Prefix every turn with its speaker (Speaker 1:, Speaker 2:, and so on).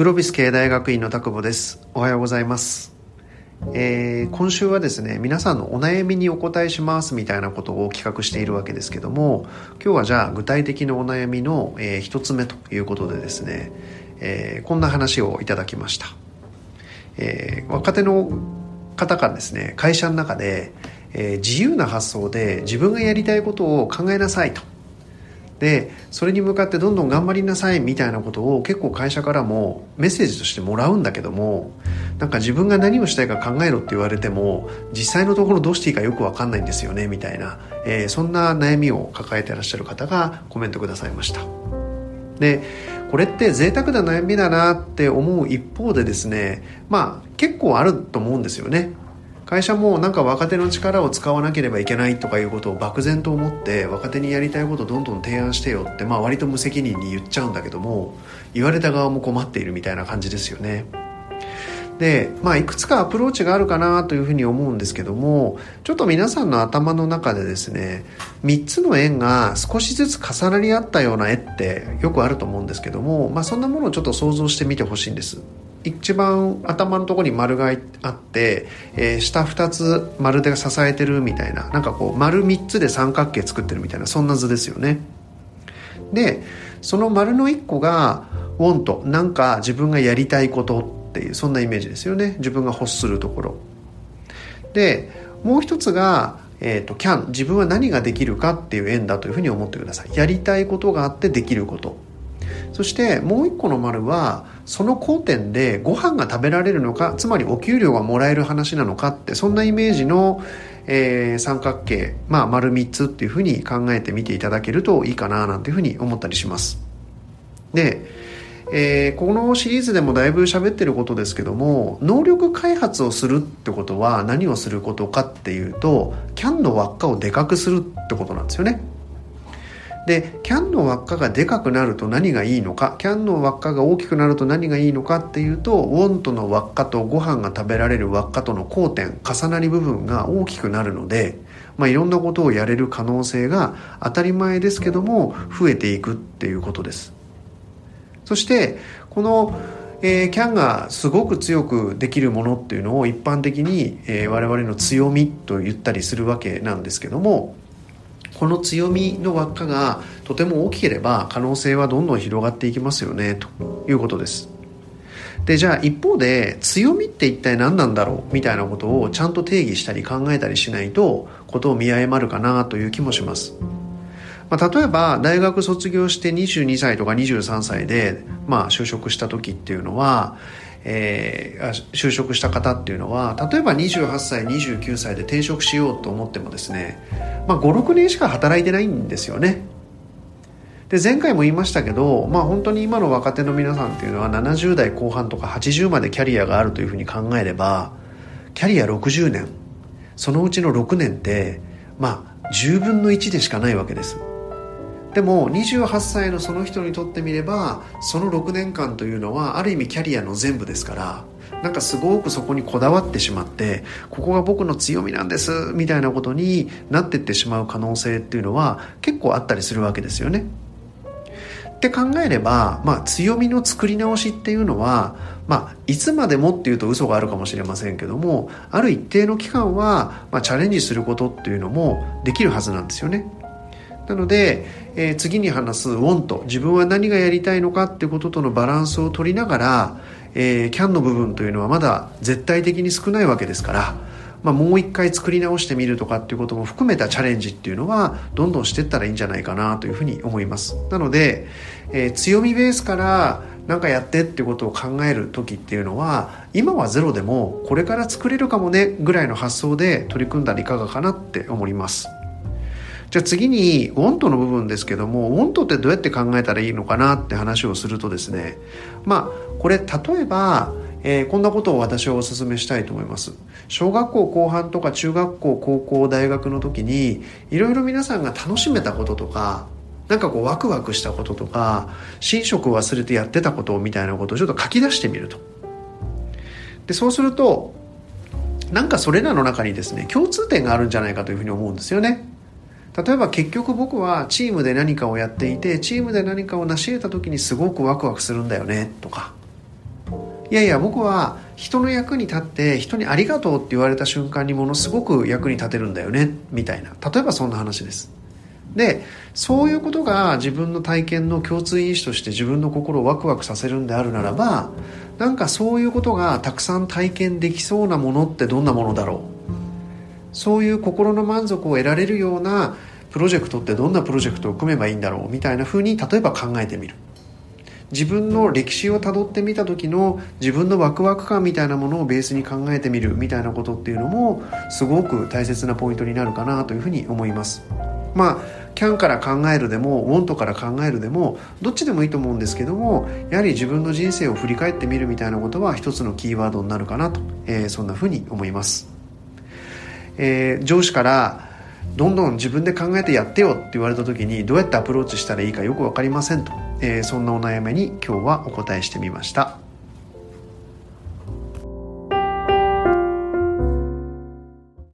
Speaker 1: グロビス経大学院の田久保です。おはようございます、えー今週はですね皆さんのお悩みにお答えしますみたいなことを企画しているわけですけども今日はじゃあ具体的なお悩みの、えー一つ目ということでですね、えーこんな話をいただきました、えー若手の方からですね会社の中で、え自由な発想で自分がやりたいことを考えなさいとでそれに向かってどんどん頑張りなさいみたいなことを結構会社からもメッセージとしてもらうんだけどもなんか自分が何をしたいか考えろって言われても実際のところどうしていいかよく分かんないんですよねみたいな、えーそんな悩みを抱えてらっしゃる方がコメントくださいました。でこれって贅沢な悩みだなって思う一方でですねまあ結構あると思うんですよね。会社もなんか若手の力を使わなければいけないとかいうことを漠然と思って若手にやりたいことをどんどん提案してよってまあ割と無責任に言っちゃうんだけども言われた側も困っているみたいな感じですよね。でまあいくつかアプローチがあるかなというふうに思うんですけどもちょっと皆さんの頭の中でですね3つの円が少しずつ重なり合ったような絵ってよくあると思うんですけども、まあ、そんなものをちょっと想像してみてほしいんです。一番頭のところに丸があって、えー下2つ丸で支えてるみたいななんかこう丸3つで三角形作ってるみたいなそんな図ですよね。でその丸の1個が「want」なんか自分がやりたいことっていうそんなイメージですよね。自分が欲するところ。でもう一つが、えー、と can 自分は何ができるかっていう円だというふうに思ってください。やりたいことがあってできること。そしてもう一個の丸はその交点でご飯が食べられるのかつまりお給料がもらえる話なのかってそんなイメージの、えー三角形、まあ、丸3つっていうふうに考えてみていただけるといいかななんていうふうに思ったりします。で、えーこのシリーズでもだいぶ喋ってることですけども能力開発をするってことは何をすることかっていうと CAN の輪っかをでかくするってことなんですよね。で CAN の輪っかがでかくなると何がいいのか CAN の輪っかが大きくなると何がいいのかっていうと WANT の輪っかとご飯が食べられる輪っかとの交点重なり部分が大きくなるので、まあ、いろんなことをやれる可能性が当たり前ですけども増えていくっていうことです。そしてこの、えー、CAN がすごく強くできるものっていうのを一般的に、えー我々の強みと言ったりするわけなんですけどもこの強みの輪っかがとても大きければ可能性はどんどん広がっていきますよねということです。でじゃあ一方で強みって一体何なんだろうみたいなことをちゃんと定義したり考えたりしないとことを見誤るかなという気もします。まあ、例えば大学卒業して22歳とか23歳で、まあ、就職した時っていうのは、えー就職した方っていうのは例えば28歳29歳で転職しようと思ってもですね、まあ、56年しか働いてないんですよね。で前回も言いましたけど、まあ、本当に今の若手の皆さんっていうのは70代後半とか80までキャリアがあるというふうに考えればキャリア60年そのうちの6年ってまあ10分の1でしかないわけです。でも28歳のその人にとってみればその6年間というのはある意味キャリアの全部ですからなんかすごくそこにこだわってしまってここが僕の強みなんですみたいなことになってってしまう可能性っていうのは結構あったりするわけですよね。って考えれば、まあ、強みの作り直しっていうのは、まあ、いつまでもっていうと嘘があるかもしれませんけどもある一定の期間は、まあ、チャレンジすることっていうのもできるはずなんですよね。なので、えー次に話す want 自分は何がやりたいのかってこととのバランスを取りながら、えー can の部分というのはまだ絶対的に少ないわけですから、まあ、もう一回作り直してみるとかっていうことも含めたチャレンジっていうのはどんどんしていったらいいんじゃないかなというふうに思います。なので、えー強みベースから何かやってってことを考える時っていうのは今はゼロでもこれから作れるかもねぐらいの発想で取り組んだらいかがかなって思います。じゃあ次に want の部分ですけども want ってどうやって考えたらいいのかなって話をするとですねまあこれ例えば、えーこんなことを私はお勧めしたいと思います。小学校後半とか中学校高校大学の時にいろいろ皆さんが楽しめたこととかなんかこうワクワクしたこととか寝食を忘れてやってたことみたいなことをちょっと書き出してみると。でそうするとなんかそれらの中にですね共通点があるんじゃないかというふうに思うんですよね。例えば結局僕はチームで何かをやっていてチームで何かを成し得た時にすごくワクワクするんだよねとか。いやいや僕は人の役に立って人にありがとうって言われた瞬間にものすごく役に立てるんだよねみたいな。例えばそんな話です。でそういうことが自分の体験の共通因子として自分の心をワクワクさせるんであるならばなんかそういうことがたくさん体験できそうなものってどんなものだろう？そういう心の満足を得られるようなプロジェクトってどんなプロジェクトを組めばいいんだろうみたいなふうに例えば考えてみる。自分の歴史をたどってみた時の自分のワクワク感みたいなものをベースに考えてみる。みたいなことっていうのもすごく大切なポイントになるかなというふうに思います。まあキャンから考えるでもウォントから考えるでもどっちでもいいと思うんですけどもやはり自分の人生を振り返ってみるみたいなことは一つのキーワードになるかなと、えー、そんなふうに思います、えー、上司からどんどん自分で考えてやってよって言われた時にどうやってアプローチしたらいいかよく分かりませんと、えー、そんなお悩みに今日はお答えしてみました。